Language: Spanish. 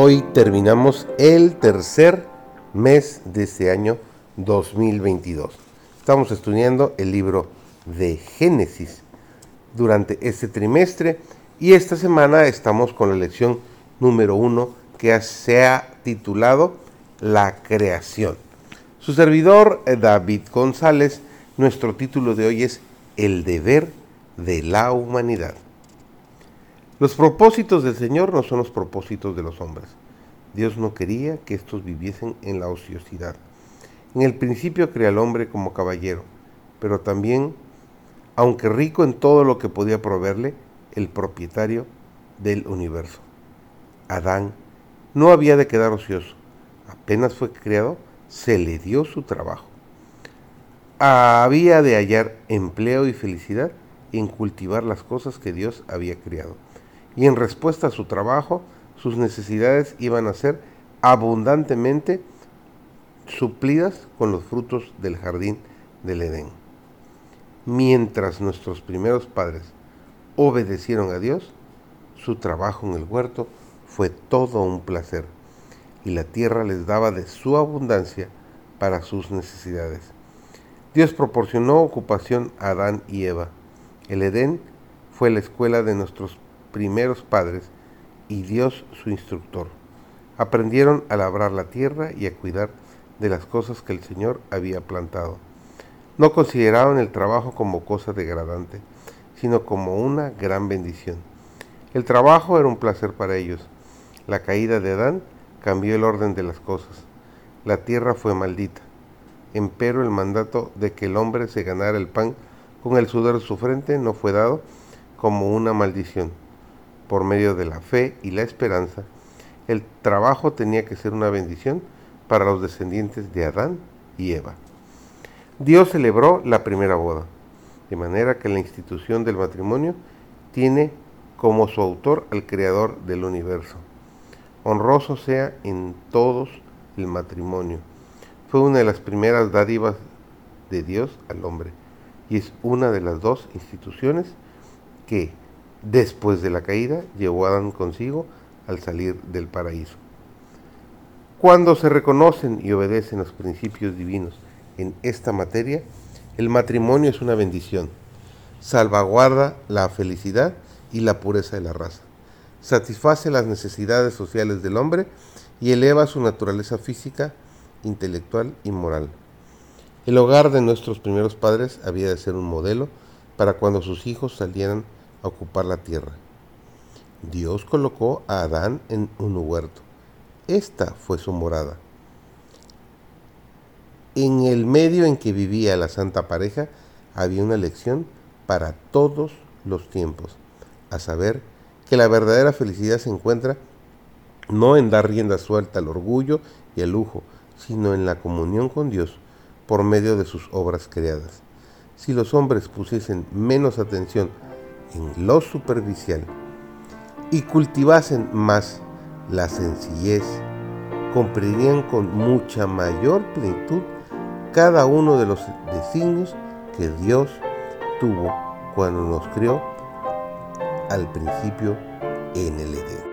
Hoy terminamos el tercer mes de este año 2022. Estamos estudiando el libro de Génesis durante este trimestre y esta semana estamos con la lección número uno que se ha titulado La creación. Su servidor eh, David González, nuestro título de hoy es El deber de la humanidad. Los propósitos del Señor no son los propósitos de los hombres. Dios no quería que estos viviesen en la ociosidad. En el principio creó al hombre como caballero, pero también, aunque rico en todo lo que podía proveerle, el propietario del universo. Adán no había de quedar ocioso. Apenas fue creado, se le dio su trabajo. Había de hallar empleo y felicidad en cultivar las cosas que Dios había creado. Y en respuesta a su trabajo, sus necesidades iban a ser abundantemente suplidas con los frutos del jardín del Edén. Mientras nuestros primeros padres obedecieron a Dios, su trabajo en el huerto fue todo un placer y la tierra les daba de su abundancia para sus necesidades. Dios proporcionó ocupación a Adán y Eva. El Edén fue la escuela de nuestros primeros padres y Dios su instructor. Aprendieron a labrar la tierra y a cuidar de las cosas que el Señor había plantado. No consideraban el trabajo como cosa degradante, sino como una gran bendición. El trabajo era un placer para ellos. La caída de Adán cambió el orden de las cosas. La tierra fue maldita. Empero el mandato de que el hombre se ganara el pan con el sudor de su frente no fue dado como una maldición por medio de la fe y la esperanza, el trabajo tenía que ser una bendición para los descendientes de Adán y Eva. Dios celebró la primera boda, de manera que la institución del matrimonio tiene como su autor al creador del universo. Honroso sea en todos el matrimonio. Fue una de las primeras dádivas de Dios al hombre y es una de las dos instituciones que después de la caída, llevó a Adán consigo al salir del paraíso. Cuando se reconocen y obedecen los principios divinos en esta materia, el matrimonio es una bendición. Salvaguarda la felicidad y la pureza de la raza. Satisface las necesidades sociales del hombre y eleva su naturaleza física, intelectual y moral. El hogar de nuestros primeros padres había de ser un modelo para cuando sus hijos salieran a ocupar la tierra. Dios colocó a Adán en un huerto. Esta fue su morada. En el medio en que vivía la santa pareja había una lección para todos los tiempos, a saber que la verdadera felicidad se encuentra no en dar rienda suelta al orgullo y al lujo, sino en la comunión con Dios por medio de sus obras creadas. Si los hombres pusiesen menos atención en lo superficial y cultivasen más la sencillez, comprenderían con mucha mayor plenitud cada uno de los designios que Dios tuvo cuando nos crió al principio en el Edén.